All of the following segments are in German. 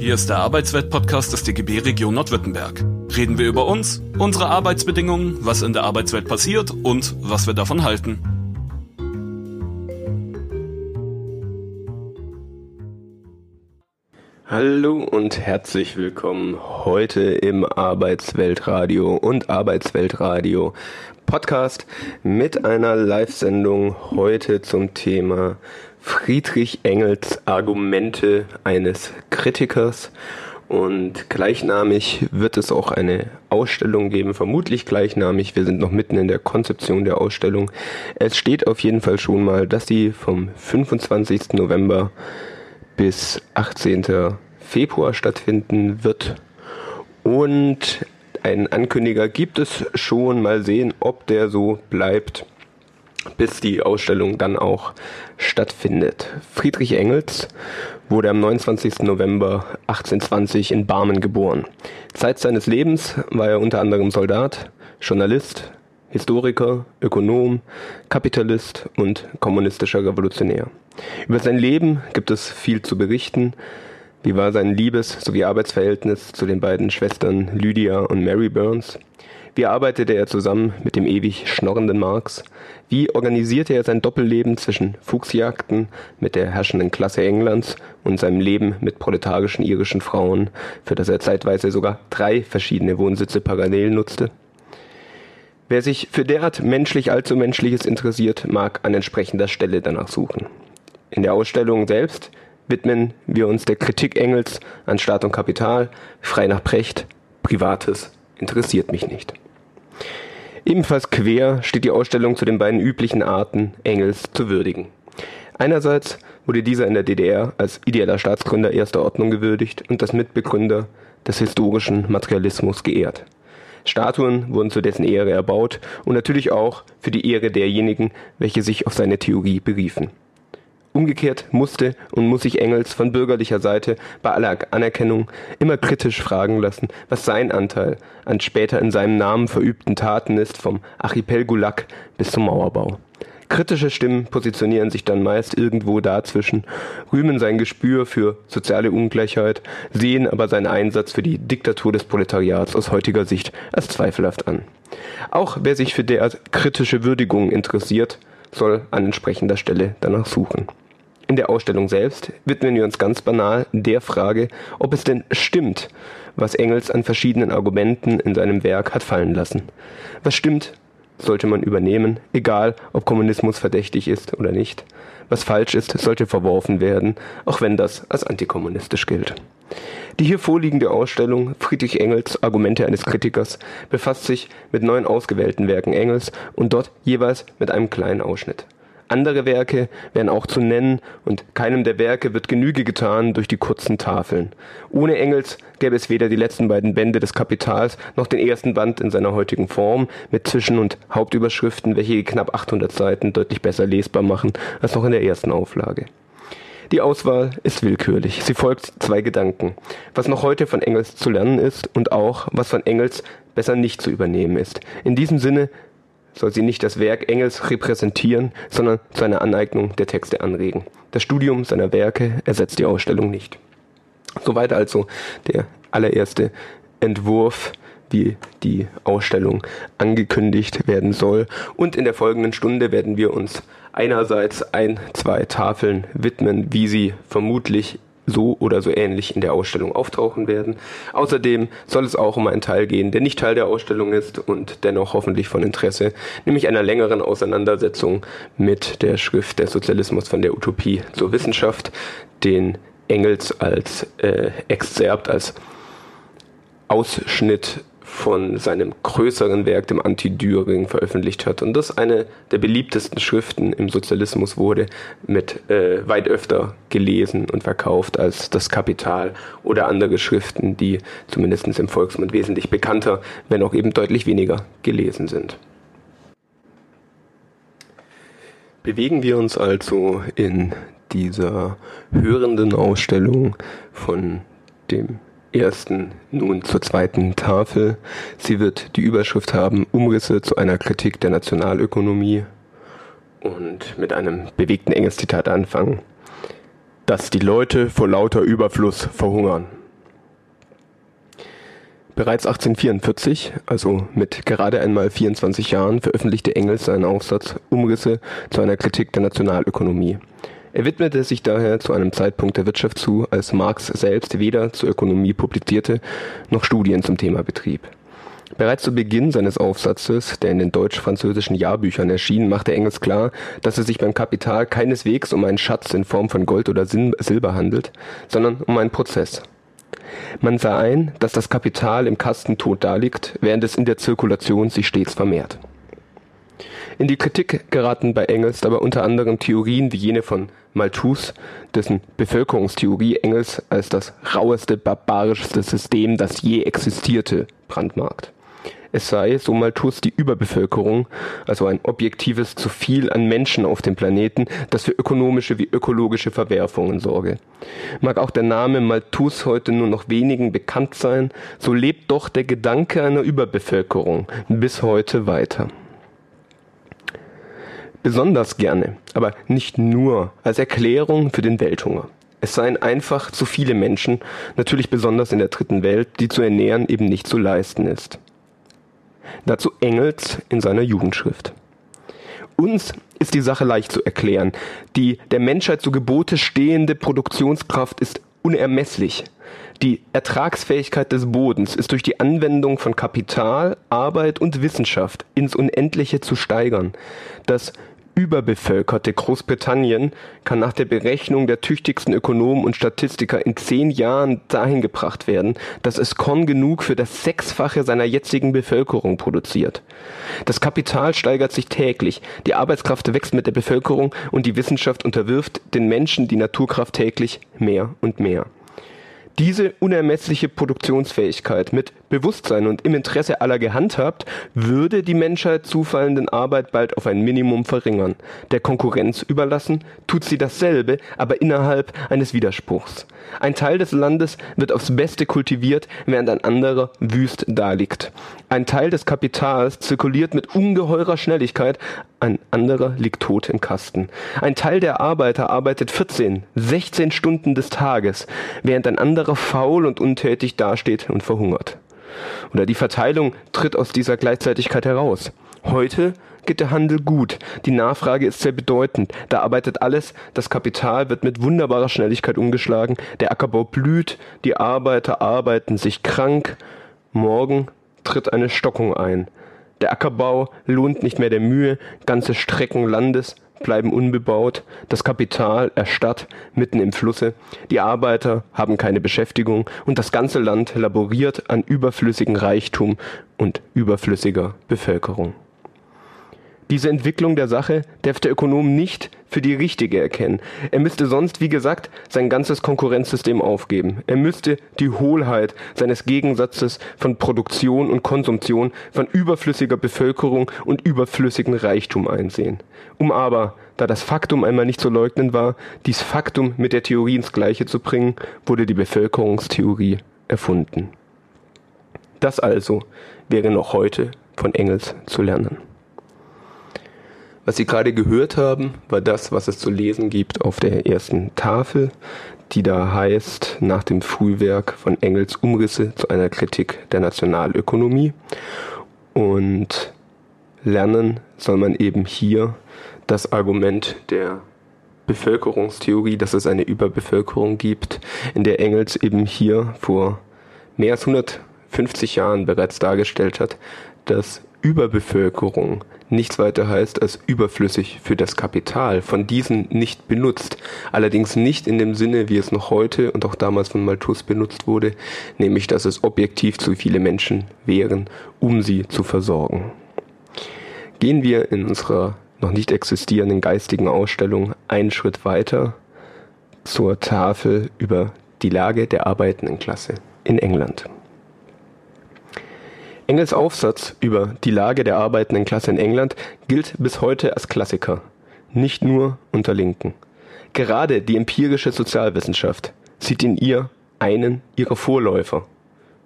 Hier ist der Arbeitswelt-Podcast des DGB Region Nordwürttemberg. Reden wir über uns, unsere Arbeitsbedingungen, was in der Arbeitswelt passiert und was wir davon halten. Hallo und herzlich willkommen heute im Arbeitsweltradio und Arbeitsweltradio Podcast mit einer Live-Sendung heute zum Thema Friedrich Engels Argumente eines Kritikers und gleichnamig wird es auch eine Ausstellung geben, vermutlich gleichnamig. Wir sind noch mitten in der Konzeption der Ausstellung. Es steht auf jeden Fall schon mal, dass sie vom 25. November bis 18. Februar stattfinden wird. Und einen Ankündiger gibt es schon. Mal sehen, ob der so bleibt bis die Ausstellung dann auch stattfindet. Friedrich Engels wurde am 29. November 1820 in Barmen geboren. Zeit seines Lebens war er unter anderem Soldat, Journalist, Historiker, Ökonom, Kapitalist und kommunistischer Revolutionär. Über sein Leben gibt es viel zu berichten. Wie war sein Liebes- sowie Arbeitsverhältnis zu den beiden Schwestern Lydia und Mary Burns? Wie arbeitete er zusammen mit dem ewig schnorrenden Marx? Wie organisierte er sein Doppelleben zwischen Fuchsjagden mit der herrschenden Klasse Englands und seinem Leben mit proletarischen irischen Frauen, für das er zeitweise sogar drei verschiedene Wohnsitze parallel nutzte? Wer sich für derart menschlich allzu Menschliches interessiert, mag an entsprechender Stelle danach suchen. In der Ausstellung selbst widmen wir uns der Kritik Engels an Staat und Kapital, frei nach Precht, Privates interessiert mich nicht. Ebenfalls quer steht die Ausstellung zu den beiden üblichen Arten, Engels zu würdigen. Einerseits wurde dieser in der DDR als ideeller Staatsgründer erster Ordnung gewürdigt und als Mitbegründer des historischen Materialismus geehrt. Statuen wurden zu dessen Ehre erbaut und natürlich auch für die Ehre derjenigen, welche sich auf seine Theorie beriefen. Umgekehrt musste und muss sich Engels von bürgerlicher Seite bei aller Anerkennung immer kritisch fragen lassen, was sein Anteil an später in seinem Namen verübten Taten ist, vom Archipel Gulag bis zum Mauerbau. Kritische Stimmen positionieren sich dann meist irgendwo dazwischen, rühmen sein Gespür für soziale Ungleichheit, sehen aber seinen Einsatz für die Diktatur des Proletariats aus heutiger Sicht als zweifelhaft an. Auch wer sich für derart kritische Würdigung interessiert, soll an entsprechender Stelle danach suchen. In der Ausstellung selbst widmen wir uns ganz banal der Frage, ob es denn stimmt, was Engels an verschiedenen Argumenten in seinem Werk hat fallen lassen. Was stimmt, sollte man übernehmen, egal ob Kommunismus verdächtig ist oder nicht. Was falsch ist, sollte verworfen werden, auch wenn das als antikommunistisch gilt. Die hier vorliegende Ausstellung Friedrich Engels Argumente eines Kritikers befasst sich mit neun ausgewählten Werken Engels und dort jeweils mit einem kleinen Ausschnitt. Andere Werke wären auch zu nennen, und keinem der Werke wird Genüge getan durch die kurzen Tafeln. Ohne Engels gäbe es weder die letzten beiden Bände des Kapitals noch den ersten Band in seiner heutigen Form mit Zwischen- und Hauptüberschriften, welche knapp 800 Seiten deutlich besser lesbar machen als noch in der ersten Auflage. Die Auswahl ist willkürlich. Sie folgt zwei Gedanken. Was noch heute von Engels zu lernen ist und auch, was von Engels besser nicht zu übernehmen ist. In diesem Sinne soll sie nicht das Werk Engels repräsentieren, sondern zu einer Aneignung der Texte anregen. Das Studium seiner Werke ersetzt die Ausstellung nicht. Soweit also der allererste Entwurf, wie die Ausstellung angekündigt werden soll. Und in der folgenden Stunde werden wir uns einerseits ein, zwei Tafeln widmen, wie sie vermutlich so oder so ähnlich in der Ausstellung auftauchen werden. Außerdem soll es auch um einen Teil gehen, der nicht Teil der Ausstellung ist und dennoch hoffentlich von Interesse, nämlich einer längeren Auseinandersetzung mit der Schrift Der Sozialismus von der Utopie zur Wissenschaft, den Engels als äh, Exzerpt, als Ausschnitt von seinem größeren Werk, dem Anti-Düring, veröffentlicht hat. Und das eine der beliebtesten Schriften im Sozialismus wurde, mit äh, weit öfter gelesen und verkauft als das Kapital oder andere Schriften, die zumindest im Volksmund wesentlich bekannter, wenn auch eben deutlich weniger gelesen sind. Bewegen wir uns also in dieser hörenden Ausstellung von dem ersten nun zur zweiten Tafel. Sie wird die Überschrift haben Umrisse zu einer Kritik der Nationalökonomie und mit einem bewegten Engelszitat anfangen. Dass die Leute vor lauter Überfluss verhungern. Bereits 1844, also mit gerade einmal 24 Jahren, veröffentlichte Engels seinen Aufsatz Umrisse zu einer Kritik der Nationalökonomie. Er widmete sich daher zu einem Zeitpunkt der Wirtschaft zu, als Marx selbst weder zur Ökonomie publizierte noch Studien zum Thema betrieb. Bereits zu Beginn seines Aufsatzes, der in den deutsch-französischen Jahrbüchern erschien, machte Engels klar, dass es sich beim Kapital keineswegs um einen Schatz in Form von Gold oder Silber handelt, sondern um einen Prozess. Man sah ein, dass das Kapital im Kasten tot daliegt, während es in der Zirkulation sich stets vermehrt. In die Kritik geraten bei Engels dabei unter anderem Theorien wie jene von Malthus, dessen Bevölkerungstheorie Engels als das raueste, barbarischste System, das je existierte, brandmarkt. Es sei, so Malthus, die Überbevölkerung, also ein objektives zu viel an Menschen auf dem Planeten, das für ökonomische wie ökologische Verwerfungen sorge. Mag auch der Name Malthus heute nur noch wenigen bekannt sein, so lebt doch der Gedanke einer Überbevölkerung bis heute weiter besonders gerne, aber nicht nur als Erklärung für den Welthunger. Es seien einfach zu viele Menschen, natürlich besonders in der dritten Welt, die zu ernähren eben nicht zu leisten ist. Dazu Engels in seiner Jugendschrift. Uns ist die Sache leicht zu erklären. Die der Menschheit zu Gebote stehende Produktionskraft ist unermesslich. Die Ertragsfähigkeit des Bodens ist durch die Anwendung von Kapital, Arbeit und Wissenschaft ins Unendliche zu steigern. Das überbevölkerte Großbritannien kann nach der Berechnung der tüchtigsten Ökonomen und Statistiker in zehn Jahren dahin gebracht werden, dass es Korn genug für das Sechsfache seiner jetzigen Bevölkerung produziert. Das Kapital steigert sich täglich, die Arbeitskraft wächst mit der Bevölkerung und die Wissenschaft unterwirft den Menschen die Naturkraft täglich mehr und mehr. Diese unermessliche Produktionsfähigkeit mit Bewusstsein und im Interesse aller gehandhabt, würde die Menschheit zufallenden Arbeit bald auf ein Minimum verringern. Der Konkurrenz überlassen, tut sie dasselbe, aber innerhalb eines Widerspruchs. Ein Teil des Landes wird aufs Beste kultiviert, während ein anderer wüst daliegt. Ein Teil des Kapitals zirkuliert mit ungeheurer Schnelligkeit, ein anderer liegt tot im Kasten. Ein Teil der Arbeiter arbeitet 14, 16 Stunden des Tages, während ein anderer faul und untätig dasteht und verhungert. Oder die Verteilung tritt aus dieser Gleichzeitigkeit heraus. Heute geht der Handel gut. Die Nachfrage ist sehr bedeutend. Da arbeitet alles. Das Kapital wird mit wunderbarer Schnelligkeit umgeschlagen. Der Ackerbau blüht. Die Arbeiter arbeiten sich krank. Morgen tritt eine Stockung ein. Der Ackerbau lohnt nicht mehr der Mühe. Ganze Strecken Landes bleiben unbebaut, das Kapital erstarrt mitten im Flusse, die Arbeiter haben keine Beschäftigung und das ganze Land laboriert an überflüssigen Reichtum und überflüssiger Bevölkerung. Diese Entwicklung der Sache darf der Ökonom nicht für die richtige erkennen. Er müsste sonst, wie gesagt, sein ganzes Konkurrenzsystem aufgeben. Er müsste die Hohlheit seines Gegensatzes von Produktion und Konsumtion, von überflüssiger Bevölkerung und überflüssigen Reichtum einsehen. Um aber, da das Faktum einmal nicht zu leugnen war, dies Faktum mit der Theorie ins Gleiche zu bringen, wurde die Bevölkerungstheorie erfunden. Das also wäre noch heute von Engels zu lernen. Was Sie gerade gehört haben, war das, was es zu lesen gibt auf der ersten Tafel, die da heißt nach dem Frühwerk von Engels Umrisse zu einer Kritik der Nationalökonomie. Und lernen soll man eben hier das Argument der Bevölkerungstheorie, dass es eine Überbevölkerung gibt, in der Engels eben hier vor mehr als 150 Jahren bereits dargestellt hat, dass Überbevölkerung nichts weiter heißt als überflüssig für das Kapital, von diesen nicht benutzt, allerdings nicht in dem Sinne, wie es noch heute und auch damals von Malthus benutzt wurde, nämlich dass es objektiv zu viele Menschen wären, um sie zu versorgen. Gehen wir in unserer noch nicht existierenden geistigen Ausstellung einen Schritt weiter zur Tafel über die Lage der arbeitenden Klasse in England. Engels Aufsatz über die Lage der arbeitenden Klasse in England gilt bis heute als Klassiker, nicht nur unter Linken. Gerade die empirische Sozialwissenschaft sieht in ihr einen ihrer Vorläufer.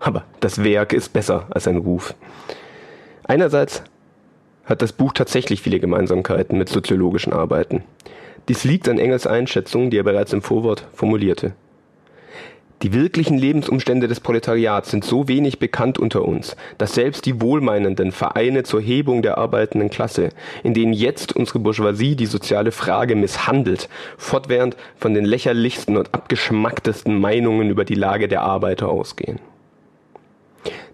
Aber das Werk ist besser als ein Ruf. Einerseits hat das Buch tatsächlich viele Gemeinsamkeiten mit soziologischen Arbeiten. Dies liegt an Engels Einschätzung, die er bereits im Vorwort formulierte. Die wirklichen Lebensumstände des Proletariats sind so wenig bekannt unter uns, dass selbst die wohlmeinenden Vereine zur Hebung der arbeitenden Klasse, in denen jetzt unsere Bourgeoisie die soziale Frage misshandelt, fortwährend von den lächerlichsten und abgeschmacktesten Meinungen über die Lage der Arbeiter ausgehen.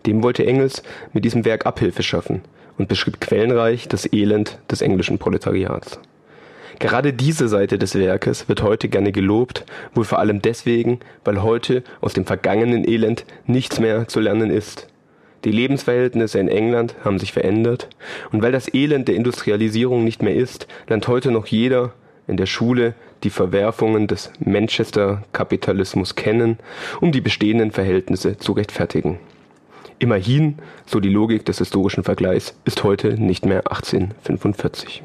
Dem wollte Engels mit diesem Werk Abhilfe schaffen und beschrieb quellenreich das Elend des englischen Proletariats. Gerade diese Seite des Werkes wird heute gerne gelobt, wohl vor allem deswegen, weil heute aus dem vergangenen Elend nichts mehr zu lernen ist. Die Lebensverhältnisse in England haben sich verändert, und weil das Elend der Industrialisierung nicht mehr ist, lernt heute noch jeder in der Schule die Verwerfungen des Manchester-Kapitalismus kennen, um die bestehenden Verhältnisse zu rechtfertigen. Immerhin, so die Logik des historischen Vergleichs, ist heute nicht mehr 1845.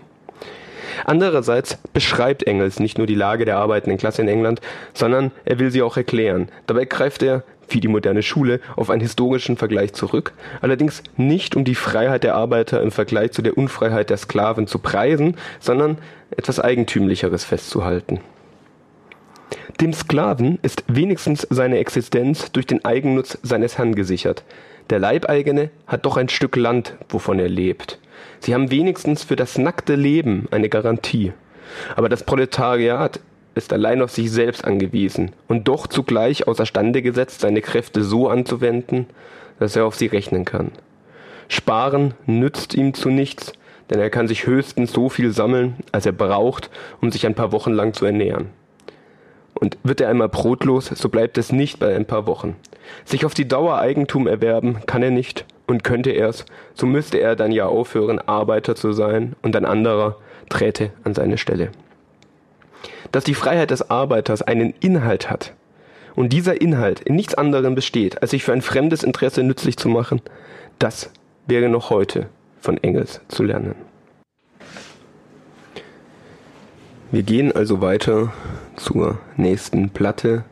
Andererseits beschreibt Engels nicht nur die Lage der arbeitenden Klasse in England, sondern er will sie auch erklären. Dabei greift er, wie die moderne Schule, auf einen historischen Vergleich zurück, allerdings nicht um die Freiheit der Arbeiter im Vergleich zu der Unfreiheit der Sklaven zu preisen, sondern etwas Eigentümlicheres festzuhalten. Dem Sklaven ist wenigstens seine Existenz durch den Eigennutz seines Herrn gesichert. Der Leibeigene hat doch ein Stück Land, wovon er lebt. Sie haben wenigstens für das nackte Leben eine Garantie. Aber das Proletariat ist allein auf sich selbst angewiesen und doch zugleich außerstande gesetzt, seine Kräfte so anzuwenden, dass er auf sie rechnen kann. Sparen nützt ihm zu nichts, denn er kann sich höchstens so viel sammeln, als er braucht, um sich ein paar Wochen lang zu ernähren. Und wird er einmal brotlos, so bleibt es nicht bei ein paar Wochen. Sich auf die Dauer Eigentum erwerben kann er nicht, und könnte er's, so müsste er dann ja aufhören, Arbeiter zu sein, und ein anderer träte an seine Stelle. Dass die Freiheit des Arbeiters einen Inhalt hat, und dieser Inhalt in nichts anderem besteht, als sich für ein fremdes Interesse nützlich zu machen, das wäre noch heute von Engels zu lernen. Wir gehen also weiter zur nächsten Platte,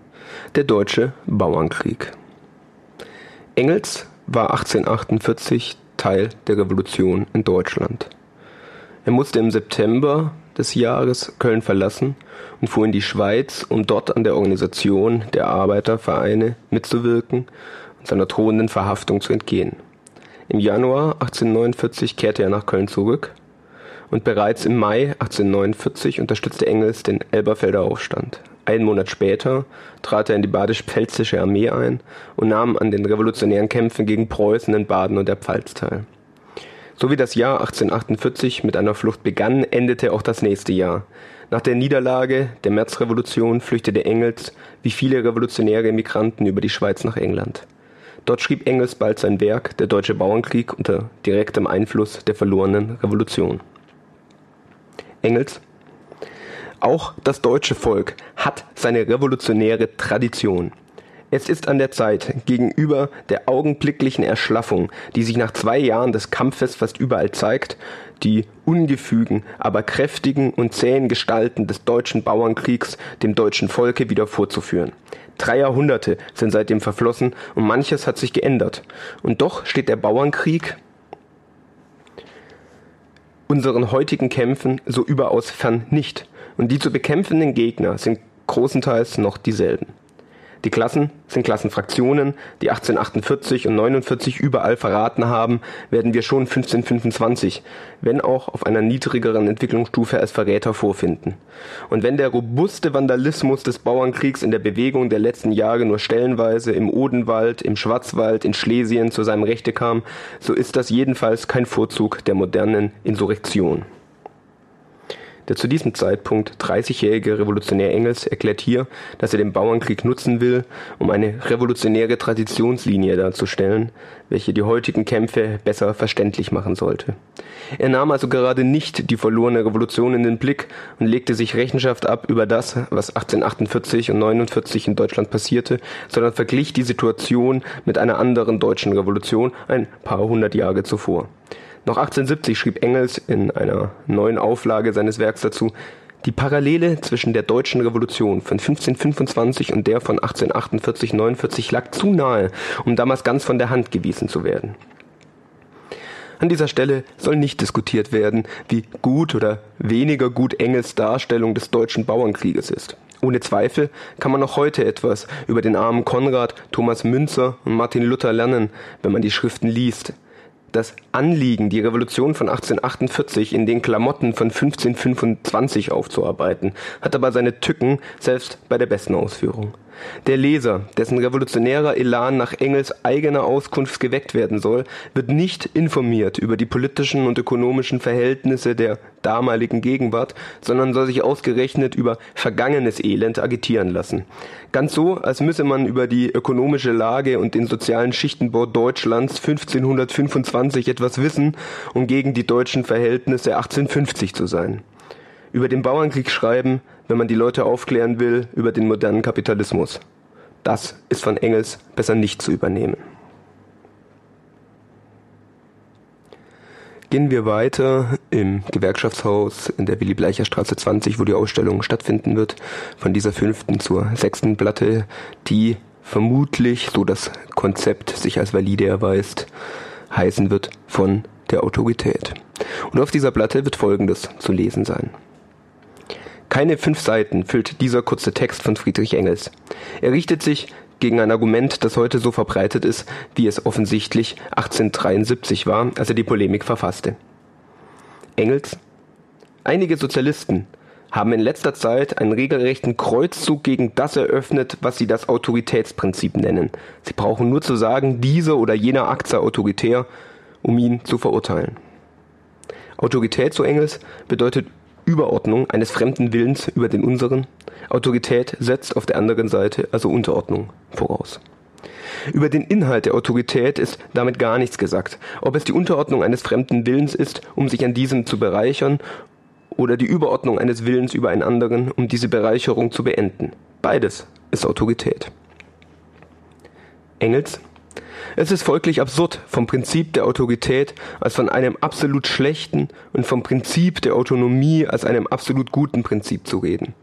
der deutsche Bauernkrieg. Engels war 1848 Teil der Revolution in Deutschland. Er musste im September des Jahres Köln verlassen und fuhr in die Schweiz, um dort an der Organisation der Arbeitervereine mitzuwirken und seiner drohenden Verhaftung zu entgehen. Im Januar 1849 kehrte er nach Köln zurück und bereits im Mai 1849 unterstützte Engels den Elberfelder Aufstand. Einen Monat später trat er in die badisch-pfälzische Armee ein und nahm an den revolutionären Kämpfen gegen Preußen in Baden und der Pfalz teil. So wie das Jahr 1848 mit einer Flucht begann, endete auch das nächste Jahr. Nach der Niederlage der Märzrevolution flüchtete Engels wie viele revolutionäre Emigranten über die Schweiz nach England. Dort schrieb Engels bald sein Werk Der Deutsche Bauernkrieg unter direktem Einfluss der verlorenen Revolution. Engels auch das deutsche Volk hat seine revolutionäre Tradition. Es ist an der Zeit, gegenüber der augenblicklichen Erschlaffung, die sich nach zwei Jahren des Kampfes fast überall zeigt, die ungefügen, aber kräftigen und zähen Gestalten des deutschen Bauernkriegs dem deutschen Volke wieder vorzuführen. Drei Jahrhunderte sind seitdem verflossen und manches hat sich geändert. Und doch steht der Bauernkrieg unseren heutigen Kämpfen so überaus fern nicht und die zu bekämpfenden Gegner sind großenteils noch dieselben. Die Klassen sind Klassenfraktionen, die 1848 und 49 überall verraten haben, werden wir schon 1525, wenn auch auf einer niedrigeren Entwicklungsstufe als Verräter vorfinden. Und wenn der robuste Vandalismus des Bauernkriegs in der Bewegung der letzten Jahre nur stellenweise im Odenwald, im Schwarzwald, in Schlesien zu seinem Rechte kam, so ist das jedenfalls kein Vorzug der modernen Insurrektion. Der zu diesem Zeitpunkt 30-jährige Revolutionär Engels erklärt hier, dass er den Bauernkrieg nutzen will, um eine revolutionäre Traditionslinie darzustellen, welche die heutigen Kämpfe besser verständlich machen sollte. Er nahm also gerade nicht die verlorene Revolution in den Blick und legte sich Rechenschaft ab über das, was 1848 und 49 in Deutschland passierte, sondern verglich die Situation mit einer anderen deutschen Revolution ein paar hundert Jahre zuvor. Noch 1870 schrieb Engels in einer neuen Auflage seines Werks dazu, die Parallele zwischen der deutschen Revolution von 1525 und der von 1848-49 lag zu nahe, um damals ganz von der Hand gewiesen zu werden. An dieser Stelle soll nicht diskutiert werden, wie gut oder weniger gut Engels Darstellung des deutschen Bauernkrieges ist. Ohne Zweifel kann man noch heute etwas über den armen Konrad, Thomas Münzer und Martin Luther lernen, wenn man die Schriften liest. Das Anliegen, die Revolution von 1848 in den Klamotten von 1525 aufzuarbeiten, hat aber seine Tücken selbst bei der besten Ausführung. Der Leser, dessen revolutionärer Elan nach Engels eigener Auskunft geweckt werden soll, wird nicht informiert über die politischen und ökonomischen Verhältnisse der damaligen Gegenwart, sondern soll sich ausgerechnet über vergangenes Elend agitieren lassen. Ganz so, als müsse man über die ökonomische Lage und den sozialen Schichtenbau Deutschlands 1525 etwas wissen, um gegen die deutschen Verhältnisse 1850 zu sein. Über den Bauernkrieg schreiben, wenn man die Leute aufklären will über den modernen Kapitalismus. Das ist von Engels besser nicht zu übernehmen. Gehen wir weiter im Gewerkschaftshaus in der Willy Bleicher Straße 20, wo die Ausstellung stattfinden wird, von dieser fünften zur sechsten Platte, die vermutlich, so das Konzept sich als valide erweist, heißen wird von der Autorität. Und auf dieser Platte wird Folgendes zu lesen sein. Keine fünf Seiten füllt dieser kurze Text von Friedrich Engels. Er richtet sich gegen ein Argument, das heute so verbreitet ist, wie es offensichtlich 1873 war, als er die Polemik verfasste. Engels Einige Sozialisten haben in letzter Zeit einen regelrechten Kreuzzug gegen das eröffnet, was sie das Autoritätsprinzip nennen. Sie brauchen nur zu sagen, dieser oder jener Akt sei autoritär, um ihn zu verurteilen. Autorität, so Engels, bedeutet Überordnung eines fremden Willens über den unseren. Autorität setzt auf der anderen Seite also Unterordnung voraus. Über den Inhalt der Autorität ist damit gar nichts gesagt. Ob es die Unterordnung eines fremden Willens ist, um sich an diesem zu bereichern, oder die Überordnung eines Willens über einen anderen, um diese Bereicherung zu beenden. Beides ist Autorität. Engels es ist folglich absurd, vom Prinzip der Autorität als von einem absolut schlechten und vom Prinzip der Autonomie als einem absolut guten Prinzip zu reden.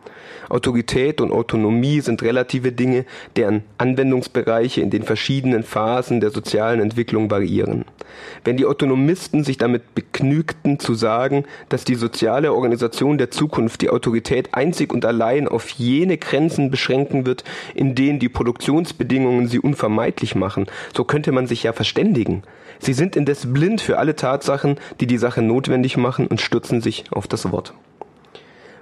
Autorität und Autonomie sind relative Dinge, deren Anwendungsbereiche in den verschiedenen Phasen der sozialen Entwicklung variieren. Wenn die Autonomisten sich damit begnügten zu sagen, dass die soziale Organisation der Zukunft die Autorität einzig und allein auf jene Grenzen beschränken wird, in denen die Produktionsbedingungen sie unvermeidlich machen, so könnte man sich ja verständigen. Sie sind indes blind für alle Tatsachen, die die Sache notwendig machen und stürzen sich auf das Wort.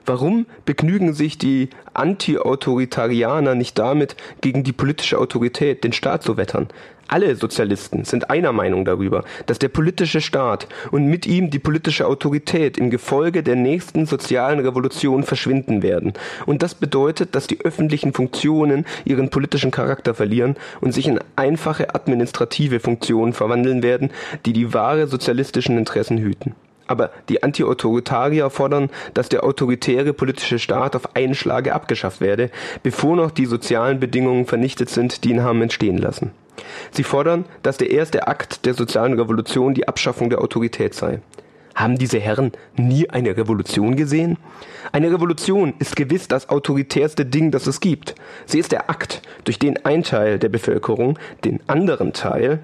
Warum begnügen sich die Anti-Autoritarianer nicht damit, gegen die politische Autorität, den Staat zu wettern? Alle Sozialisten sind einer Meinung darüber, dass der politische Staat und mit ihm die politische Autorität im Gefolge der nächsten sozialen Revolution verschwinden werden. Und das bedeutet, dass die öffentlichen Funktionen ihren politischen Charakter verlieren und sich in einfache administrative Funktionen verwandeln werden, die die wahre sozialistischen Interessen hüten. Aber die Anti-Autoritarier fordern, dass der autoritäre politische Staat auf einen Schlage abgeschafft werde, bevor noch die sozialen Bedingungen vernichtet sind, die ihn haben entstehen lassen. Sie fordern, dass der erste Akt der sozialen Revolution die Abschaffung der Autorität sei. Haben diese Herren nie eine Revolution gesehen? Eine Revolution ist gewiss das autoritärste Ding, das es gibt. Sie ist der Akt, durch den ein Teil der Bevölkerung den anderen Teil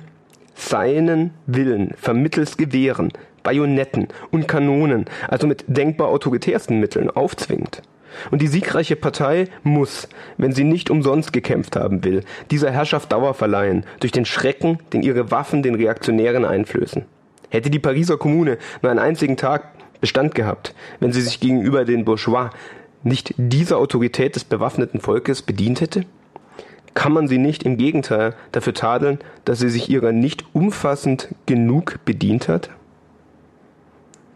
seinen Willen vermittels Gewehren, Bajonetten und Kanonen, also mit denkbar autoritärsten Mitteln, aufzwingt. Und die siegreiche Partei muss, wenn sie nicht umsonst gekämpft haben will, dieser Herrschaft Dauer verleihen, durch den Schrecken, den ihre Waffen den Reaktionären einflößen. Hätte die Pariser Kommune nur einen einzigen Tag Bestand gehabt, wenn sie sich gegenüber den Bourgeois nicht dieser Autorität des bewaffneten Volkes bedient hätte? Kann man sie nicht im Gegenteil dafür tadeln, dass sie sich ihrer nicht umfassend genug bedient hat?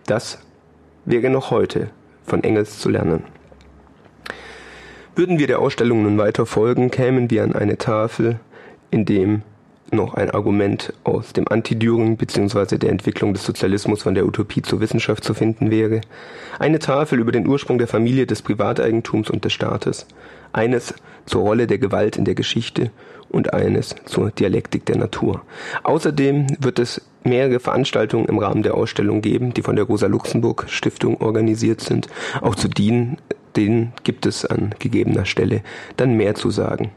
Das wäre noch heute von Engels zu lernen. Würden wir der Ausstellung nun weiter folgen, kämen wir an eine Tafel, in dem noch ein Argument aus dem Anti-Düring bzw. der Entwicklung des Sozialismus von der Utopie zur Wissenschaft zu finden wäre, eine Tafel über den Ursprung der Familie, des Privateigentums und des Staates, eines zur Rolle der Gewalt in der Geschichte und eines zur Dialektik der Natur. Außerdem wird es mehrere Veranstaltungen im Rahmen der Ausstellung geben, die von der Rosa-Luxemburg-Stiftung organisiert sind. Auch zu denen, denen gibt es an gegebener Stelle dann mehr zu sagen.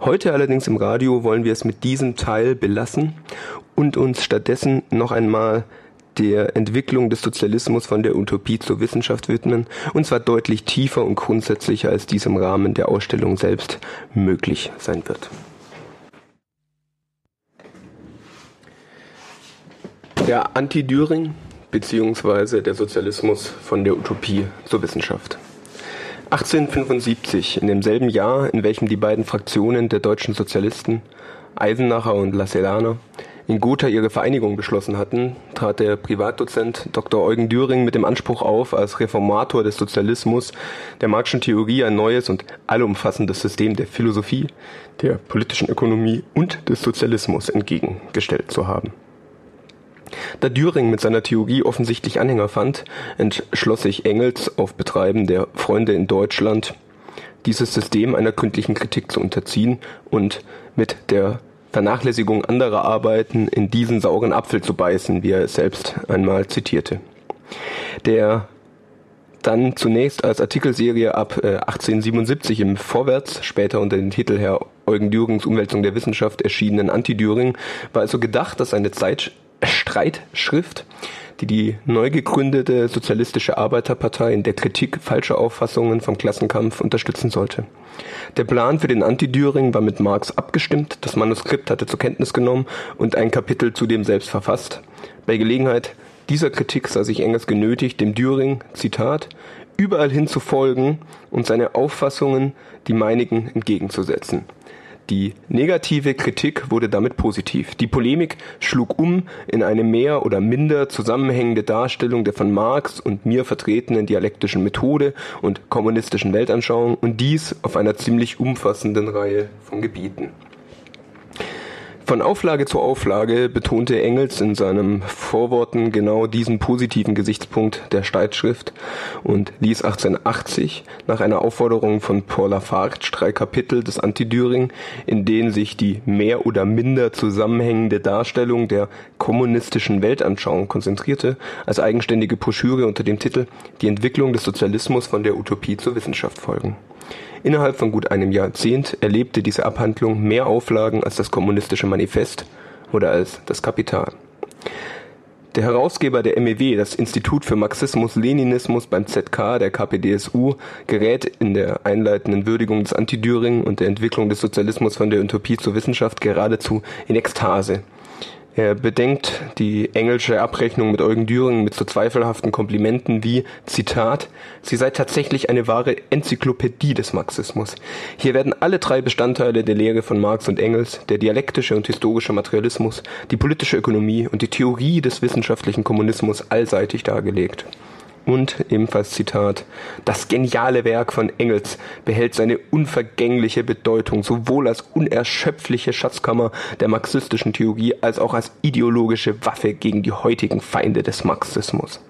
Heute allerdings im Radio wollen wir es mit diesem Teil belassen und uns stattdessen noch einmal der Entwicklung des Sozialismus von der Utopie zur Wissenschaft widmen, und zwar deutlich tiefer und grundsätzlicher, als dies im Rahmen der Ausstellung selbst möglich sein wird. Der Anti-Düring bzw. der Sozialismus von der Utopie zur Wissenschaft. 1875, in demselben Jahr, in welchem die beiden Fraktionen der deutschen Sozialisten, Eisenacher und Lassellaner, in Gotha ihre Vereinigung beschlossen hatten, trat der Privatdozent Dr. Eugen Düring mit dem Anspruch auf, als Reformator des Sozialismus der Marxischen Theorie ein neues und allumfassendes System der Philosophie, der politischen Ökonomie und des Sozialismus entgegengestellt zu haben. Da Düring mit seiner Theorie offensichtlich Anhänger fand, entschloss sich Engels auf Betreiben der Freunde in Deutschland, dieses System einer gründlichen Kritik zu unterziehen und mit der Vernachlässigung anderer Arbeiten in diesen sauren Apfel zu beißen, wie er es selbst einmal zitierte. Der dann zunächst als Artikelserie ab äh, 1877 im Vorwärts, später unter dem Titel Herr Eugen Dürings Umwälzung der Wissenschaft erschienenen Anti-Düring, war also gedacht, dass eine Zeit Streitschrift, die die neu gegründete Sozialistische Arbeiterpartei in der Kritik falscher Auffassungen vom Klassenkampf unterstützen sollte. Der Plan für den Anti-Düring war mit Marx abgestimmt, das Manuskript hatte zur Kenntnis genommen und ein Kapitel zudem selbst verfasst. Bei Gelegenheit dieser Kritik sah sich Engels genötigt, dem Düring, Zitat, überall hin zu folgen und seine Auffassungen die meinigen entgegenzusetzen. Die negative Kritik wurde damit positiv. Die Polemik schlug um in eine mehr oder minder zusammenhängende Darstellung der von Marx und mir vertretenen dialektischen Methode und kommunistischen Weltanschauung und dies auf einer ziemlich umfassenden Reihe von Gebieten. Von Auflage zu Auflage betonte Engels in seinem Vorworten genau diesen positiven Gesichtspunkt der Streitschrift und ließ 1880 nach einer Aufforderung von Paul Lafarge drei Kapitel des Anti-Düring, in denen sich die mehr oder minder zusammenhängende Darstellung der kommunistischen Weltanschauung konzentrierte, als eigenständige Broschüre unter dem Titel Die Entwicklung des Sozialismus von der Utopie zur Wissenschaft folgen. Innerhalb von gut einem Jahrzehnt erlebte diese Abhandlung mehr Auflagen als das Kommunistische Manifest oder als das Kapital. Der Herausgeber der MEW, das Institut für Marxismus-Leninismus beim ZK der KPDSU, gerät in der einleitenden Würdigung des Anti-Düring und der Entwicklung des Sozialismus von der Utopie zur Wissenschaft geradezu in Ekstase. Er bedenkt die englische Abrechnung mit Eugen Düring mit so zweifelhaften Komplimenten wie, Zitat, sie sei tatsächlich eine wahre Enzyklopädie des Marxismus. Hier werden alle drei Bestandteile der Lehre von Marx und Engels, der dialektische und historische Materialismus, die politische Ökonomie und die Theorie des wissenschaftlichen Kommunismus allseitig dargelegt. Und ebenfalls Zitat, das geniale Werk von Engels behält seine unvergängliche Bedeutung sowohl als unerschöpfliche Schatzkammer der marxistischen Theorie als auch als ideologische Waffe gegen die heutigen Feinde des Marxismus.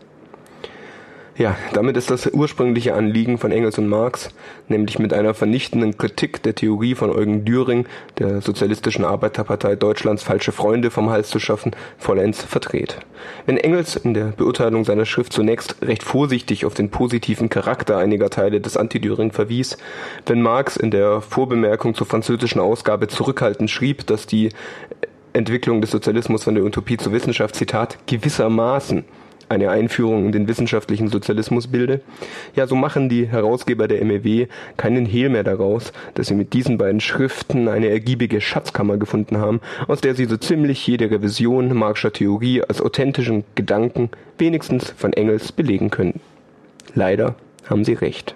Ja, damit ist das ursprüngliche Anliegen von Engels und Marx, nämlich mit einer vernichtenden Kritik der Theorie von Eugen Düring, der Sozialistischen Arbeiterpartei Deutschlands falsche Freunde vom Hals zu schaffen, vollends verdreht. Wenn Engels in der Beurteilung seiner Schrift zunächst recht vorsichtig auf den positiven Charakter einiger Teile des Anti-Düring verwies, wenn Marx in der Vorbemerkung zur französischen Ausgabe zurückhaltend schrieb, dass die Entwicklung des Sozialismus von der Utopie zur Wissenschaft, Zitat, gewissermaßen eine Einführung in den wissenschaftlichen Sozialismus bilde, ja, so machen die Herausgeber der MEW keinen Hehl mehr daraus, dass sie mit diesen beiden Schriften eine ergiebige Schatzkammer gefunden haben, aus der sie so ziemlich jede Revision Marxischer Theorie als authentischen Gedanken wenigstens von Engels belegen können. Leider haben sie recht.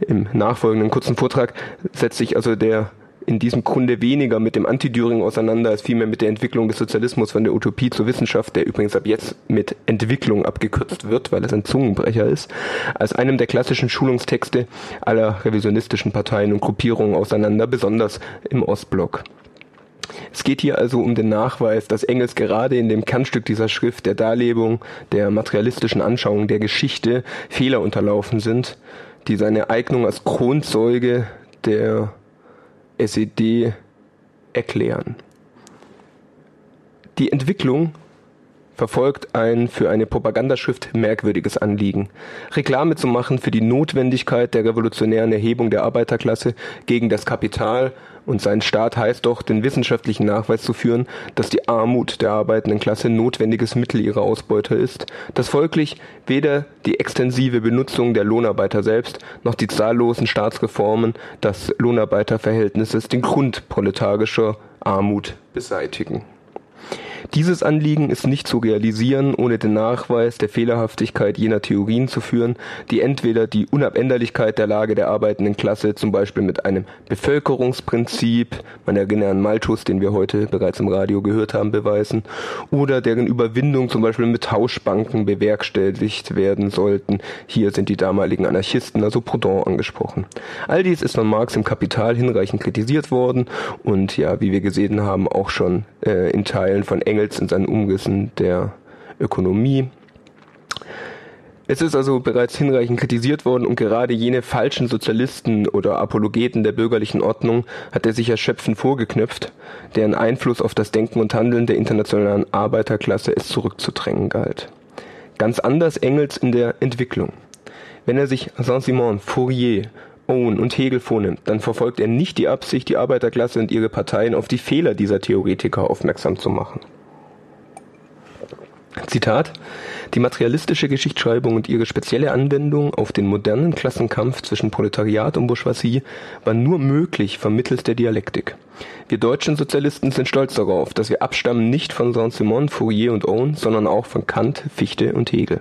Im nachfolgenden kurzen Vortrag setzt sich also der in diesem Grunde weniger mit dem Anti-Düring auseinander, als vielmehr mit der Entwicklung des Sozialismus von der Utopie zur Wissenschaft, der übrigens ab jetzt mit Entwicklung abgekürzt wird, weil es ein Zungenbrecher ist, als einem der klassischen Schulungstexte aller revisionistischen Parteien und Gruppierungen auseinander, besonders im Ostblock. Es geht hier also um den Nachweis, dass Engels gerade in dem Kernstück dieser Schrift der Darlebung der materialistischen Anschauung der Geschichte Fehler unterlaufen sind, die seine Eignung als Kronzeuge der SED erklären. Die Entwicklung verfolgt ein für eine Propagandaschrift merkwürdiges Anliegen. Reklame zu machen für die Notwendigkeit der revolutionären Erhebung der Arbeiterklasse gegen das Kapital und sein Staat heißt doch, den wissenschaftlichen Nachweis zu führen, dass die Armut der arbeitenden Klasse notwendiges Mittel ihrer Ausbeuter ist, dass folglich weder die extensive Benutzung der Lohnarbeiter selbst noch die zahllosen Staatsreformen des Lohnarbeiterverhältnisses den Grund proletarischer Armut beseitigen. Dieses Anliegen ist nicht zu realisieren, ohne den Nachweis der Fehlerhaftigkeit jener Theorien zu führen, die entweder die Unabänderlichkeit der Lage der arbeitenden Klasse zum Beispiel mit einem Bevölkerungsprinzip, man erinnere an Malthus, den wir heute bereits im Radio gehört haben, beweisen, oder deren Überwindung zum Beispiel mit Tauschbanken bewerkstelligt werden sollten. Hier sind die damaligen Anarchisten, also Proudhon, angesprochen. All dies ist von Marx im Kapital hinreichend kritisiert worden und ja, wie wir gesehen haben, auch schon äh, in Teilen von Engels in seinen Umrissen der Ökonomie. Es ist also bereits hinreichend kritisiert worden und gerade jene falschen Sozialisten oder Apologeten der bürgerlichen Ordnung hat er sich erschöpfend vorgeknöpft, deren Einfluss auf das Denken und Handeln der internationalen Arbeiterklasse es zurückzudrängen galt. Ganz anders Engels in der Entwicklung. Wenn er sich Saint-Simon, Fourier Owen und Hegel vornimmt, dann verfolgt er nicht die Absicht, die Arbeiterklasse und ihre Parteien auf die Fehler dieser Theoretiker aufmerksam zu machen. Zitat Die materialistische Geschichtsschreibung und ihre spezielle Anwendung auf den modernen Klassenkampf zwischen Proletariat und Bourgeoisie war nur möglich vermittels der Dialektik. Wir deutschen Sozialisten sind stolz darauf, dass wir abstammen nicht von Saint-Simon, Fourier und Owen, sondern auch von Kant, Fichte und Hegel.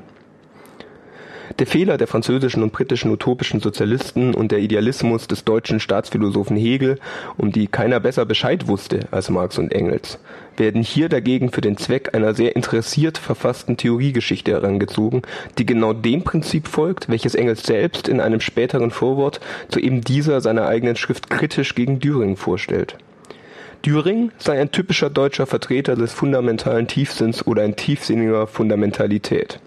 Der Fehler der französischen und britischen utopischen Sozialisten und der Idealismus des deutschen Staatsphilosophen Hegel, um die keiner besser Bescheid wusste als Marx und Engels, werden hier dagegen für den Zweck einer sehr interessiert verfassten Theoriegeschichte herangezogen, die genau dem Prinzip folgt, welches Engels selbst in einem späteren Vorwort zu eben dieser seiner eigenen Schrift kritisch gegen Düring vorstellt. Düring sei ein typischer deutscher Vertreter des fundamentalen Tiefsinns oder ein tiefsinniger Fundamentalität.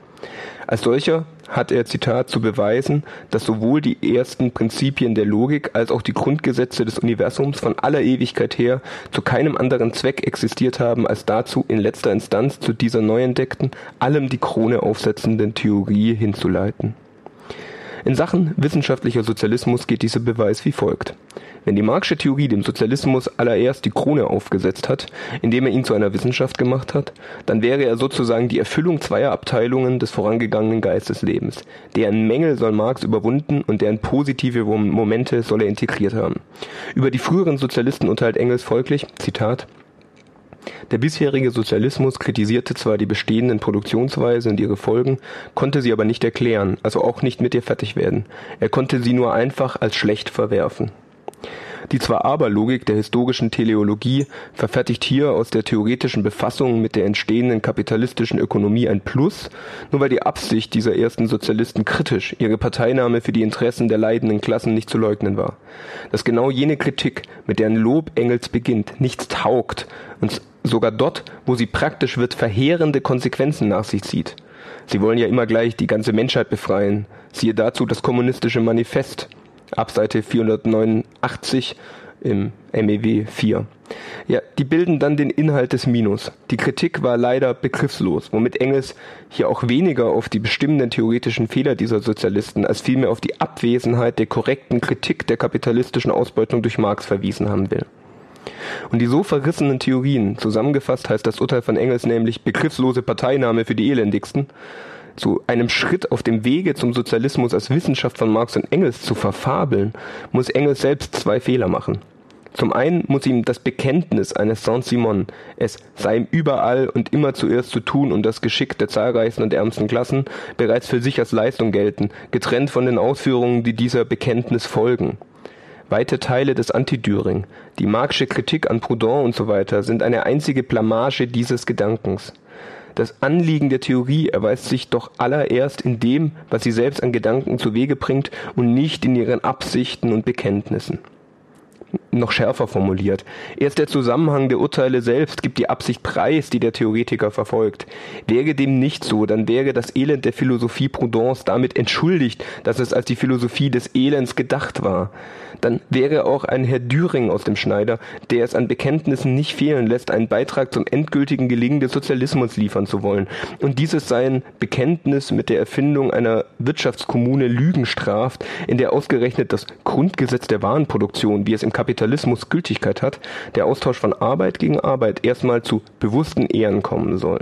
Als solcher hat er, Zitat, zu beweisen, dass sowohl die ersten Prinzipien der Logik als auch die Grundgesetze des Universums von aller Ewigkeit her zu keinem anderen Zweck existiert haben, als dazu, in letzter Instanz zu dieser neu entdeckten, allem die Krone aufsetzenden Theorie hinzuleiten. In Sachen wissenschaftlicher Sozialismus geht dieser Beweis wie folgt. Wenn die Marxische Theorie dem Sozialismus allererst die Krone aufgesetzt hat, indem er ihn zu einer Wissenschaft gemacht hat, dann wäre er sozusagen die Erfüllung zweier Abteilungen des vorangegangenen Geisteslebens. Deren Mängel soll Marx überwunden und deren positive Momente soll er integriert haben. Über die früheren Sozialisten urteilt Engels folglich, Zitat, der bisherige Sozialismus kritisierte zwar die bestehenden Produktionsweise und ihre Folgen, konnte sie aber nicht erklären, also auch nicht mit ihr fertig werden. Er konnte sie nur einfach als schlecht verwerfen. Die Zwar-Aber-Logik der historischen Teleologie verfertigt hier aus der theoretischen Befassung mit der entstehenden kapitalistischen Ökonomie ein Plus, nur weil die Absicht dieser ersten Sozialisten kritisch, ihre Parteinahme für die Interessen der leidenden Klassen nicht zu leugnen war. Dass genau jene Kritik, mit deren Lob Engels beginnt, nichts taugt und sogar dort, wo sie praktisch wird, verheerende Konsequenzen nach sich zieht. Sie wollen ja immer gleich die ganze Menschheit befreien. Siehe dazu das kommunistische Manifest ab Seite 489 im MEW 4. Ja, die bilden dann den Inhalt des Minus. Die Kritik war leider begriffslos, womit Engels hier auch weniger auf die bestimmenden theoretischen Fehler dieser Sozialisten als vielmehr auf die Abwesenheit der korrekten Kritik der kapitalistischen Ausbeutung durch Marx verwiesen haben will. Und die so verrissenen Theorien, zusammengefasst heißt das Urteil von Engels nämlich begriffslose Parteinahme für die Elendigsten, zu einem Schritt auf dem Wege zum Sozialismus als Wissenschaft von Marx und Engels zu verfabeln, muss Engels selbst zwei Fehler machen. Zum einen muss ihm das Bekenntnis eines Saint-Simon, es sei ihm überall und immer zuerst zu tun und das Geschick der zahlreichsten und ärmsten Klassen, bereits für sich als Leistung gelten, getrennt von den Ausführungen, die dieser Bekenntnis folgen. Weite Teile des Anti-Düring, die Marxische Kritik an Proudhon und so weiter sind eine einzige Blamage dieses Gedankens. Das Anliegen der Theorie erweist sich doch allererst in dem, was sie selbst an Gedanken zu Wege bringt und nicht in ihren Absichten und Bekenntnissen. Noch schärfer formuliert. Erst der Zusammenhang der Urteile selbst gibt die Absicht preis, die der Theoretiker verfolgt. Wäre dem nicht so, dann wäre das Elend der Philosophie Proudhons damit entschuldigt, dass es als die Philosophie des Elends gedacht war. Dann wäre auch ein Herr Düring aus dem Schneider, der es an Bekenntnissen nicht fehlen lässt, einen Beitrag zum endgültigen Gelingen des Sozialismus liefern zu wollen. Und dieses sei ein Bekenntnis mit der Erfindung einer Wirtschaftskommune Lügen straft, in der ausgerechnet das Grundgesetz der Warenproduktion, wie es im Kapitalismus Gültigkeit hat, der Austausch von Arbeit gegen Arbeit erstmal zu bewussten Ehren kommen soll.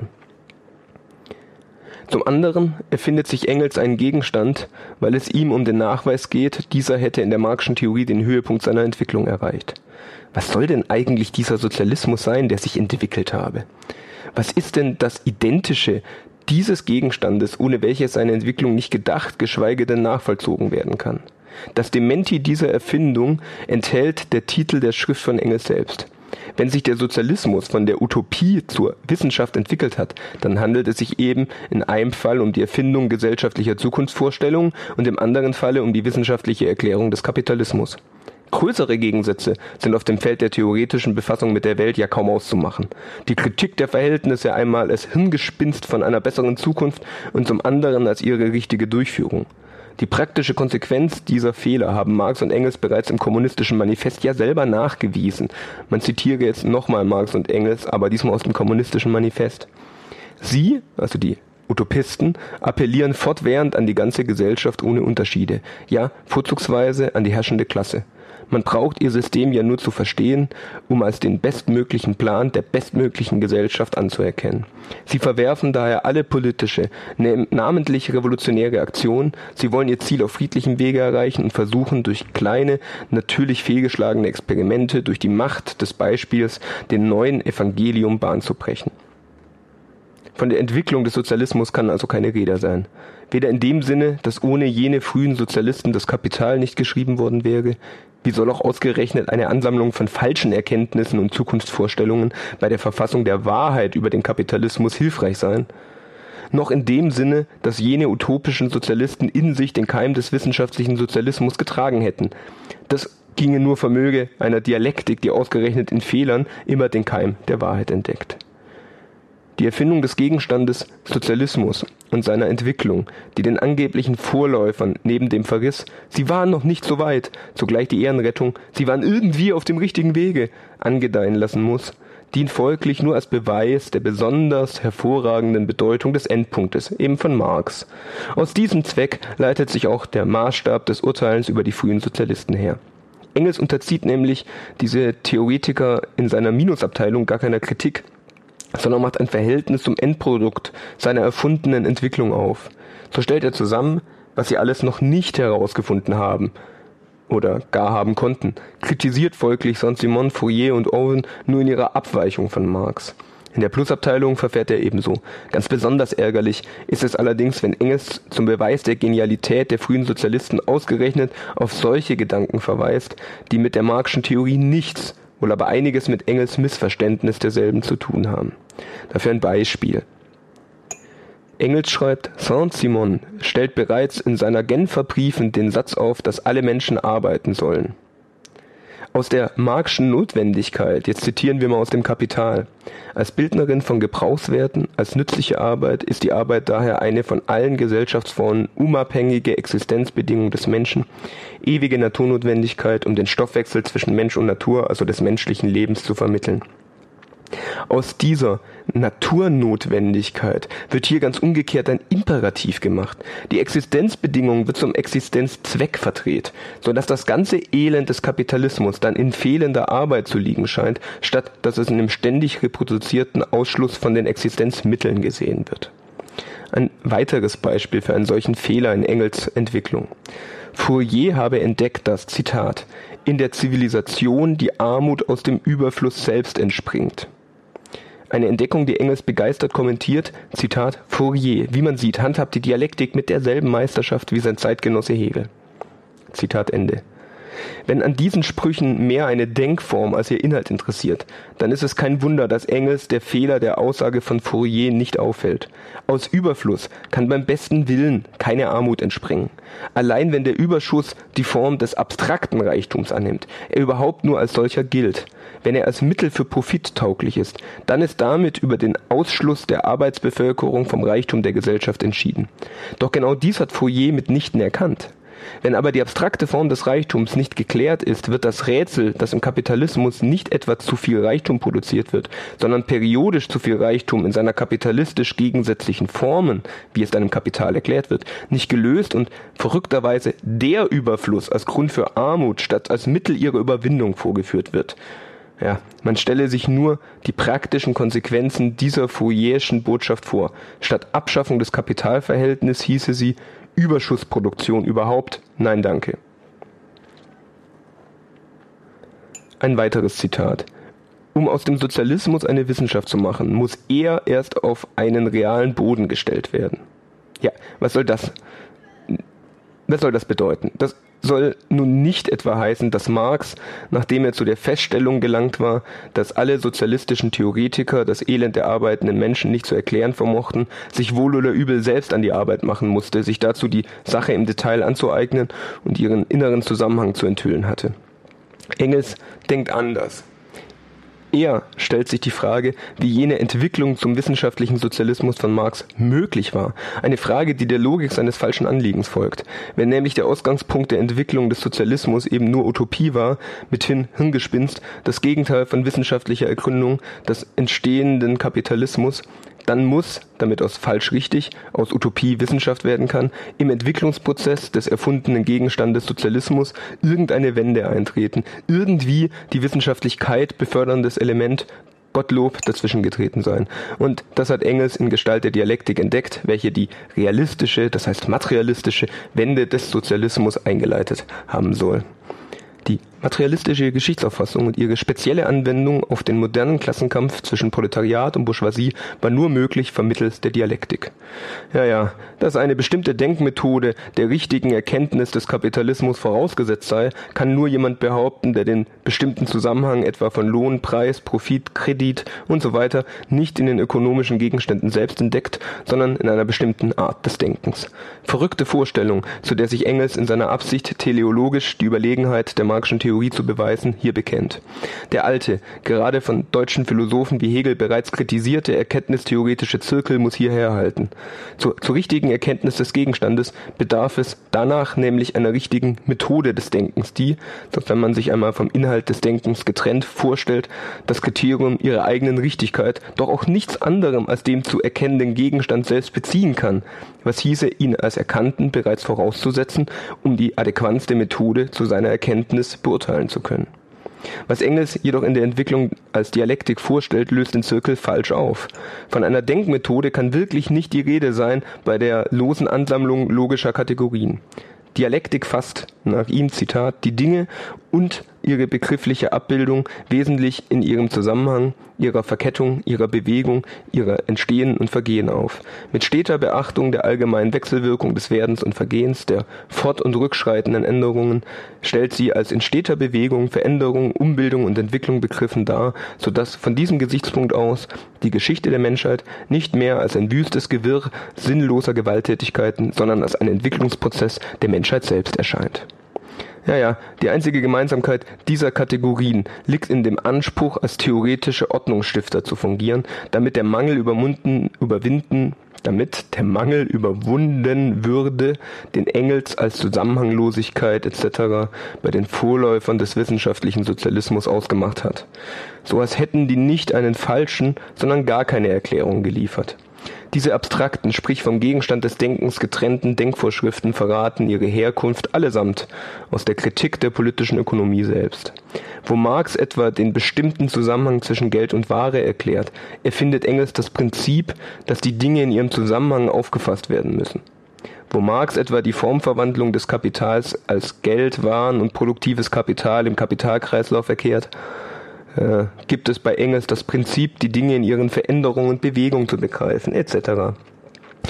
Zum anderen erfindet sich Engels einen Gegenstand, weil es ihm um den Nachweis geht, dieser hätte in der Marxischen Theorie den Höhepunkt seiner Entwicklung erreicht. Was soll denn eigentlich dieser Sozialismus sein, der sich entwickelt habe? Was ist denn das Identische dieses Gegenstandes, ohne welches seine Entwicklung nicht gedacht, geschweige denn nachvollzogen werden kann? Das Dementi dieser Erfindung enthält der Titel der Schrift von Engels selbst. Wenn sich der Sozialismus von der Utopie zur Wissenschaft entwickelt hat, dann handelt es sich eben in einem Fall um die Erfindung gesellschaftlicher Zukunftsvorstellungen und im anderen Falle um die wissenschaftliche Erklärung des Kapitalismus. Größere Gegensätze sind auf dem Feld der theoretischen Befassung mit der Welt ja kaum auszumachen. Die Kritik der Verhältnisse einmal als Hirngespinst von einer besseren Zukunft und zum anderen als ihre richtige Durchführung. Die praktische Konsequenz dieser Fehler haben Marx und Engels bereits im kommunistischen Manifest ja selber nachgewiesen. Man zitiere jetzt nochmal Marx und Engels, aber diesmal aus dem kommunistischen Manifest. Sie, also die Utopisten, appellieren fortwährend an die ganze Gesellschaft ohne Unterschiede, ja vorzugsweise an die herrschende Klasse. Man braucht ihr System ja nur zu verstehen, um als den bestmöglichen Plan der bestmöglichen Gesellschaft anzuerkennen. Sie verwerfen daher alle politische, ne, namentlich revolutionäre Aktion, sie wollen ihr Ziel auf friedlichem Wege erreichen und versuchen durch kleine, natürlich fehlgeschlagene Experimente, durch die Macht des Beispiels, dem neuen Evangelium Bahn zu brechen. Von der Entwicklung des Sozialismus kann also keine Rede sein. Weder in dem Sinne, dass ohne jene frühen Sozialisten das Kapital nicht geschrieben worden wäre, wie soll auch ausgerechnet eine Ansammlung von falschen Erkenntnissen und Zukunftsvorstellungen bei der Verfassung der Wahrheit über den Kapitalismus hilfreich sein? Noch in dem Sinne, dass jene utopischen Sozialisten in sich den Keim des wissenschaftlichen Sozialismus getragen hätten. Das ginge nur vermöge einer Dialektik, die ausgerechnet in Fehlern immer den Keim der Wahrheit entdeckt. Die Erfindung des Gegenstandes Sozialismus und seiner Entwicklung, die den angeblichen Vorläufern neben dem Verriss, sie waren noch nicht so weit, zugleich die Ehrenrettung, sie waren irgendwie auf dem richtigen Wege, angedeihen lassen muss, dient folglich nur als Beweis der besonders hervorragenden Bedeutung des Endpunktes, eben von Marx. Aus diesem Zweck leitet sich auch der Maßstab des Urteilens über die frühen Sozialisten her. Engels unterzieht nämlich diese Theoretiker in seiner Minusabteilung gar keiner Kritik, sondern macht ein Verhältnis zum Endprodukt seiner erfundenen Entwicklung auf. So stellt er zusammen, was sie alles noch nicht herausgefunden haben oder gar haben konnten, kritisiert folglich Saint-Simon, Fourier und Owen nur in ihrer Abweichung von Marx. In der Plusabteilung verfährt er ebenso. Ganz besonders ärgerlich ist es allerdings, wenn Engels zum Beweis der Genialität der frühen Sozialisten ausgerechnet auf solche Gedanken verweist, die mit der Marxischen Theorie nichts wohl aber einiges mit Engels Missverständnis derselben zu tun haben. Dafür ein Beispiel. Engels schreibt, Saint-Simon stellt bereits in seiner Genfer Briefen den Satz auf, dass alle Menschen arbeiten sollen aus der Marxischen Notwendigkeit, jetzt zitieren wir mal aus dem Kapital, als Bildnerin von Gebrauchswerten, als nützliche Arbeit ist die Arbeit daher eine von allen Gesellschaftsformen unabhängige Existenzbedingung des Menschen, ewige Naturnotwendigkeit, um den Stoffwechsel zwischen Mensch und Natur, also des menschlichen Lebens zu vermitteln. Aus dieser Naturnotwendigkeit wird hier ganz umgekehrt ein Imperativ gemacht. Die Existenzbedingung wird zum Existenzzweck verdreht, so dass das ganze Elend des Kapitalismus dann in fehlender Arbeit zu liegen scheint, statt dass es in dem ständig reproduzierten Ausschluss von den Existenzmitteln gesehen wird. Ein weiteres Beispiel für einen solchen Fehler in Engels Entwicklung. Fourier habe entdeckt, dass, Zitat, in der Zivilisation die Armut aus dem Überfluss selbst entspringt. Eine Entdeckung, die Engels begeistert kommentiert, Zitat, Fourier, wie man sieht, handhabt die Dialektik mit derselben Meisterschaft wie sein Zeitgenosse Hegel. Zitat Ende. Wenn an diesen Sprüchen mehr eine Denkform als ihr Inhalt interessiert, dann ist es kein Wunder, dass Engels der Fehler der Aussage von Fourier nicht auffällt. Aus Überfluss kann beim besten Willen keine Armut entspringen. Allein wenn der Überschuss die Form des abstrakten Reichtums annimmt, er überhaupt nur als solcher gilt. Wenn er als Mittel für Profit tauglich ist, dann ist damit über den Ausschluss der Arbeitsbevölkerung vom Reichtum der Gesellschaft entschieden. Doch genau dies hat Fourier mitnichten erkannt. Wenn aber die abstrakte Form des Reichtums nicht geklärt ist, wird das Rätsel, dass im Kapitalismus nicht etwa zu viel Reichtum produziert wird, sondern periodisch zu viel Reichtum in seiner kapitalistisch gegensätzlichen Formen, wie es einem Kapital erklärt wird, nicht gelöst und verrückterweise der Überfluss als Grund für Armut statt als Mittel ihrer Überwindung vorgeführt wird. Ja, man stelle sich nur die praktischen Konsequenzen dieser Fourierischen Botschaft vor. Statt Abschaffung des Kapitalverhältnisses hieße sie Überschussproduktion überhaupt? Nein, danke. Ein weiteres Zitat. Um aus dem Sozialismus eine Wissenschaft zu machen, muss er erst auf einen realen Boden gestellt werden. Ja, was soll das? Was soll das bedeuten? Das soll nun nicht etwa heißen, dass Marx, nachdem er zu der Feststellung gelangt war, dass alle sozialistischen Theoretiker das Elend der arbeitenden Menschen nicht zu erklären vermochten, sich wohl oder übel selbst an die Arbeit machen musste, sich dazu die Sache im Detail anzueignen und ihren inneren Zusammenhang zu enthüllen hatte. Engels denkt anders. Er stellt sich die Frage, wie jene Entwicklung zum wissenschaftlichen Sozialismus von Marx möglich war. Eine Frage, die der Logik seines falschen Anliegens folgt. Wenn nämlich der Ausgangspunkt der Entwicklung des Sozialismus eben nur Utopie war, mithin Hirngespinst, das Gegenteil von wissenschaftlicher Ergründung des entstehenden Kapitalismus, dann muss, damit aus falsch richtig, aus Utopie Wissenschaft werden kann, im Entwicklungsprozess des erfundenen Gegenstandes Sozialismus irgendeine Wende eintreten, irgendwie die Wissenschaftlichkeit beförderndes Element Gottlob dazwischen getreten sein. Und das hat Engels in Gestalt der Dialektik entdeckt, welche die realistische, das heißt materialistische Wende des Sozialismus eingeleitet haben soll. Die materialistische Geschichtsauffassung und ihre spezielle Anwendung auf den modernen Klassenkampf zwischen Proletariat und Bourgeoisie war nur möglich vermittels der Dialektik. Ja, ja, dass eine bestimmte Denkmethode der richtigen Erkenntnis des Kapitalismus vorausgesetzt sei, kann nur jemand behaupten, der den bestimmten Zusammenhang etwa von Lohn, Preis, Profit, Kredit und so weiter nicht in den ökonomischen Gegenständen selbst entdeckt, sondern in einer bestimmten Art des Denkens. Verrückte Vorstellung, zu der sich Engels in seiner Absicht teleologisch die Überlegenheit der Marxischen Theorie Theorie zu beweisen, hier bekennt. Der alte, gerade von deutschen Philosophen wie Hegel bereits kritisierte erkenntnistheoretische Zirkel muss hier herhalten. Zur, zur richtigen Erkenntnis des Gegenstandes bedarf es danach nämlich einer richtigen Methode des Denkens, die, wenn man sich einmal vom Inhalt des Denkens getrennt vorstellt, das Kriterium ihrer eigenen Richtigkeit doch auch nichts anderem als dem zu erkennenden Gegenstand selbst beziehen kann, was hieße, ihn als Erkannten bereits vorauszusetzen, um die adäquatste Methode zu seiner Erkenntnis beurteilen zu können. Was Engels jedoch in der Entwicklung als Dialektik vorstellt, löst den Zirkel falsch auf. Von einer Denkmethode kann wirklich nicht die Rede sein bei der losen Ansammlung logischer Kategorien. Dialektik fasst, nach ihm Zitat, die Dinge und ihre begriffliche Abbildung wesentlich in ihrem Zusammenhang, ihrer Verkettung, ihrer Bewegung, ihrer Entstehen und Vergehen auf. Mit steter Beachtung der allgemeinen Wechselwirkung des Werdens und Vergehens, der fort- und rückschreitenden Änderungen, stellt sie als in steter Bewegung, Veränderung, Umbildung und Entwicklung begriffen dar, so dass von diesem Gesichtspunkt aus die Geschichte der Menschheit nicht mehr als ein wüstes Gewirr sinnloser Gewalttätigkeiten, sondern als ein Entwicklungsprozess der Menschheit selbst erscheint. Ja, ja, die einzige Gemeinsamkeit dieser Kategorien liegt in dem Anspruch, als theoretische Ordnungsstifter zu fungieren, damit der Mangel überwunden, überwinden, damit der Mangel überwunden würde, den Engels als Zusammenhanglosigkeit etc. bei den Vorläufern des wissenschaftlichen Sozialismus ausgemacht hat. So als hätten die nicht einen falschen, sondern gar keine Erklärung geliefert. Diese abstrakten, sprich vom Gegenstand des Denkens getrennten Denkvorschriften verraten ihre Herkunft allesamt aus der Kritik der politischen Ökonomie selbst. Wo Marx etwa den bestimmten Zusammenhang zwischen Geld und Ware erklärt, erfindet Engels das Prinzip, dass die Dinge in ihrem Zusammenhang aufgefasst werden müssen. Wo Marx etwa die Formverwandlung des Kapitals als Geld, Waren und produktives Kapital im Kapitalkreislauf erklärt, äh, gibt es bei Engels das Prinzip, die Dinge in ihren Veränderungen und Bewegungen zu begreifen, etc.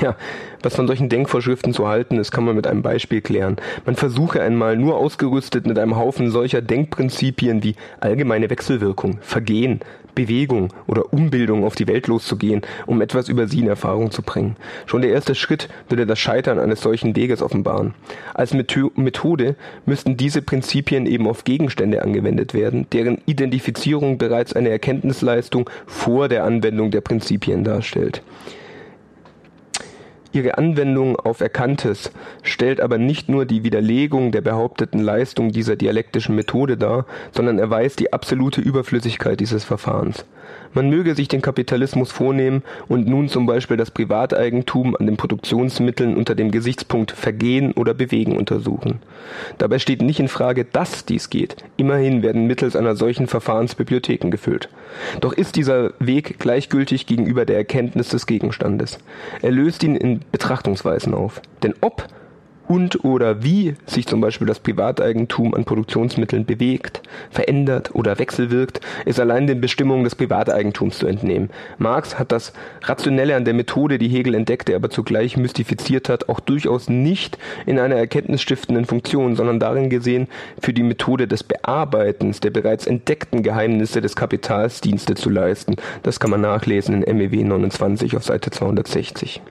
Ja, was von solchen Denkvorschriften zu halten ist, kann man mit einem Beispiel klären. Man versuche einmal nur ausgerüstet mit einem Haufen solcher Denkprinzipien wie allgemeine Wechselwirkung, Vergehen, Bewegung oder Umbildung auf die Welt loszugehen, um etwas über sie in Erfahrung zu bringen. Schon der erste Schritt würde das Scheitern eines solchen Weges offenbaren. Als Methode müssten diese Prinzipien eben auf Gegenstände angewendet werden, deren Identifizierung bereits eine Erkenntnisleistung vor der Anwendung der Prinzipien darstellt. Ihre Anwendung auf Erkanntes stellt aber nicht nur die Widerlegung der behaupteten Leistung dieser dialektischen Methode dar, sondern erweist die absolute Überflüssigkeit dieses Verfahrens. Man möge sich den Kapitalismus vornehmen und nun zum Beispiel das Privateigentum an den Produktionsmitteln unter dem Gesichtspunkt Vergehen oder Bewegen untersuchen. Dabei steht nicht in Frage, dass dies geht. Immerhin werden mittels einer solchen Verfahrens Bibliotheken gefüllt. Doch ist dieser Weg gleichgültig gegenüber der Erkenntnis des Gegenstandes. Er löst ihn in Betrachtungsweisen auf. Denn ob und oder wie sich zum Beispiel das Privateigentum an Produktionsmitteln bewegt, verändert oder wechselwirkt, ist allein den Bestimmungen des Privateigentums zu entnehmen. Marx hat das Rationelle an der Methode, die Hegel entdeckte, aber zugleich mystifiziert hat, auch durchaus nicht in einer erkenntnisstiftenden Funktion, sondern darin gesehen, für die Methode des Bearbeitens der bereits entdeckten Geheimnisse des Kapitals Dienste zu leisten. Das kann man nachlesen in MEW 29 auf Seite 260.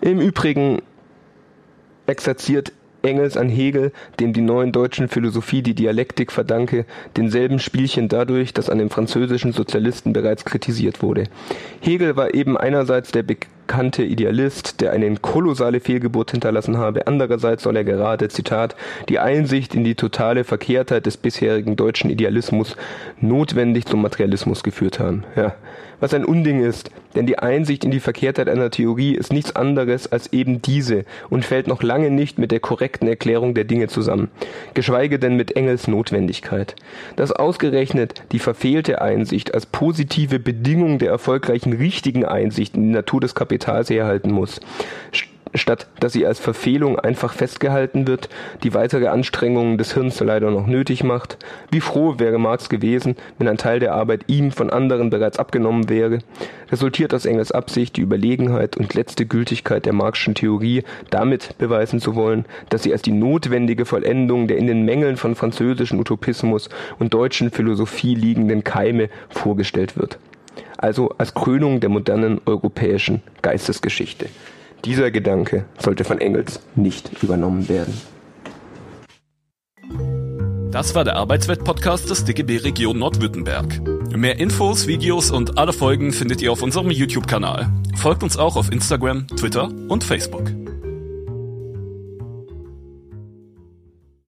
Im Übrigen exerziert Engels an Hegel, dem die neuen deutschen Philosophie die Dialektik verdanke, denselben Spielchen dadurch, dass an den französischen Sozialisten bereits kritisiert wurde. Hegel war eben einerseits der bekannte Idealist, der eine kolossale Fehlgeburt hinterlassen habe, andererseits soll er gerade, Zitat, die Einsicht in die totale Verkehrtheit des bisherigen deutschen Idealismus notwendig zum Materialismus geführt haben. Ja, was ein Unding ist, denn die Einsicht in die Verkehrtheit einer Theorie ist nichts anderes als eben diese und fällt noch lange nicht mit der korrekten Erklärung der Dinge zusammen, geschweige denn mit Engels Notwendigkeit. Dass ausgerechnet die verfehlte Einsicht als positive Bedingung der erfolgreichen richtigen Einsicht in die Natur des Kapitals herhalten muss, statt dass sie als Verfehlung einfach festgehalten wird, die weitere Anstrengungen des Hirns leider noch nötig macht. Wie froh wäre Marx gewesen, wenn ein Teil der Arbeit ihm von anderen bereits abgenommen wäre, resultiert aus Engels Absicht, die Überlegenheit und letzte Gültigkeit der Marxischen Theorie damit beweisen zu wollen, dass sie als die notwendige Vollendung der in den Mängeln von französischen Utopismus und deutschen Philosophie liegenden Keime vorgestellt wird. Also als Krönung der modernen europäischen Geistesgeschichte. Dieser Gedanke sollte von Engels nicht übernommen werden. Das war der Arbeitswelt-Podcast des DGB Region Nordwürttemberg. Mehr Infos, Videos und alle Folgen findet ihr auf unserem YouTube-Kanal. Folgt uns auch auf Instagram, Twitter und Facebook.